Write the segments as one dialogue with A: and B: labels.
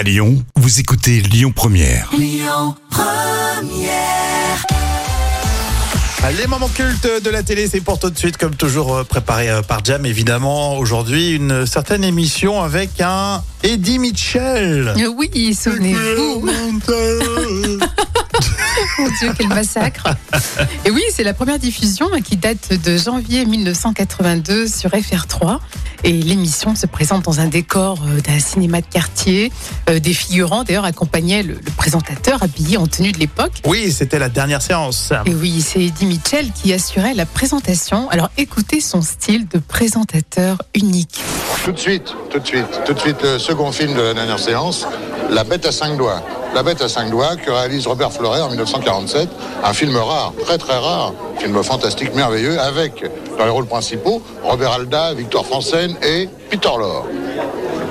A: À Lyon, vous écoutez Lyon Première.
B: Les moments cultes de la télé, c'est pour tout de suite, comme toujours euh, préparé euh, par Jam, évidemment. Aujourd'hui, une certaine émission avec un Eddie Mitchell.
C: Oui, souvenez-vous. Mon Dieu, quel massacre. Et oui, c'est la première diffusion hein, qui date de janvier 1982 sur FR3. Et l'émission se présente dans un décor euh, d'un cinéma de quartier. Euh, Des figurants, d'ailleurs, accompagnaient le, le présentateur habillé en tenue de l'époque.
B: Oui, c'était la dernière séance.
C: Et oui, c'est Eddie Mitchell qui assurait la présentation. Alors écoutez son style de présentateur unique.
D: Tout de suite, tout de suite, tout de suite, le second film de la dernière séance, La bête à cinq doigts. La bête à cinq doigts que réalise Robert Fleuret en 1947, un film rare, très très rare, film fantastique, merveilleux, avec dans les rôles principaux Robert Alda, Victor Franzen et Peter Lorre.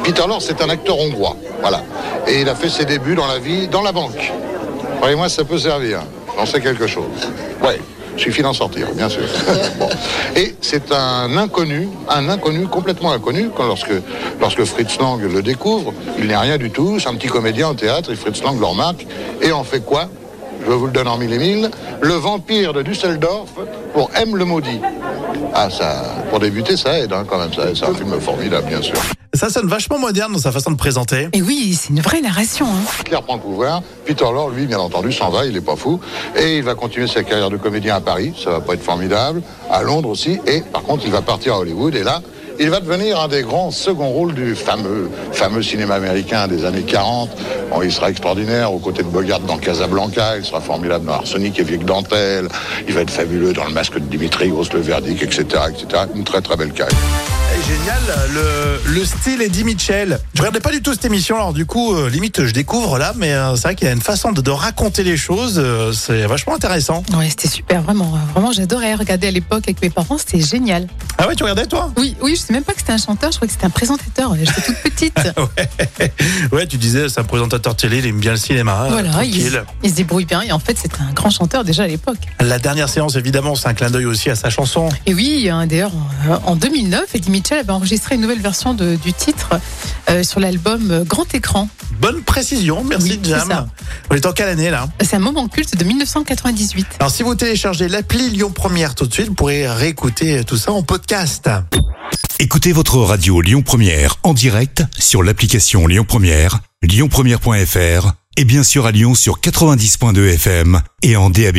D: Peter Lorre, c'est un acteur hongrois, voilà. Et il a fait ses débuts dans la vie, dans la banque. Croyez-moi, ça peut servir. J'en sais quelque chose. Ouais, suffit d'en sortir, bien sûr. Bon. Et c'est un inconnu, un inconnu, complètement inconnu, quand lorsque, lorsque Fritz Lang le découvre, il n'est rien du tout, c'est un petit comédien au théâtre, et Fritz Lang le remarque, et en fait quoi? Je vous le donne en mille et mille, le vampire de Düsseldorf pour M le maudit. Ah, ça, pour débuter, ça aide, hein, quand même, ça. C'est un film formidable, bien sûr.
B: Ça sonne vachement moderne dans sa façon de présenter.
C: Et oui, c'est une vraie narration. hein.
D: Hitler prend le pouvoir. Peter Lorre, lui, bien entendu, s'en va, il n'est pas fou. Et il va continuer sa carrière de comédien à Paris, ça va pas être formidable. À Londres aussi. Et par contre, il va partir à Hollywood. Et là, il va devenir un des grands seconds rôles du fameux, fameux cinéma américain des années 40. Bon, il sera extraordinaire aux côtés de Bogart dans Casablanca. Il sera formidable dans Arsenic et Vic Dentelle. Il va être fabuleux dans le masque de Dimitri, Grosse le verdict, etc., etc. Une très très belle carrière.
B: Et génial, le, le style Eddie Mitchell. Je regardais pas du tout cette émission, alors du coup, euh, limite, je découvre là, mais euh, c'est vrai qu'il y a une façon de, de raconter les choses, euh, c'est vachement intéressant.
C: Ouais, c'était super, vraiment. Vraiment, j'adorais regarder à l'époque avec mes parents, c'était génial.
B: Ah ouais, tu regardais toi?
C: Oui, oui, je sais même pas que c'était un chanteur, je crois que c'était un présentateur. J'étais toute petite.
B: ouais. ouais, tu disais, c'est un présentateur télé, il aime bien le cinéma. euh,
C: voilà, il, se débrouille bien. Et en fait, c'était un grand chanteur déjà à l'époque.
B: La dernière séance, évidemment, c'est un clin d'œil aussi à sa chanson.
C: Et oui, hein, d'ailleurs, en- en 2009, Eddie Mitchell avait enregistré une nouvelle version de- du titre euh, sur l'album euh, Grand Écran.
B: Bonne précision, merci
C: Oui,
B: Jam.
C: ça.
B: On est en quelle année là?
C: C'est un moment culte de 1998.
B: Alors si vous téléchargez l'appli Lyon Première tout de suite, vous pourrez réécouter tout ça en podcast.
A: Écoutez votre radio Lyon Première en direct sur l'application Lyon Première, lyonpremière.fr et bien sûr à Lyon sur 90.2 FM et en DAB+.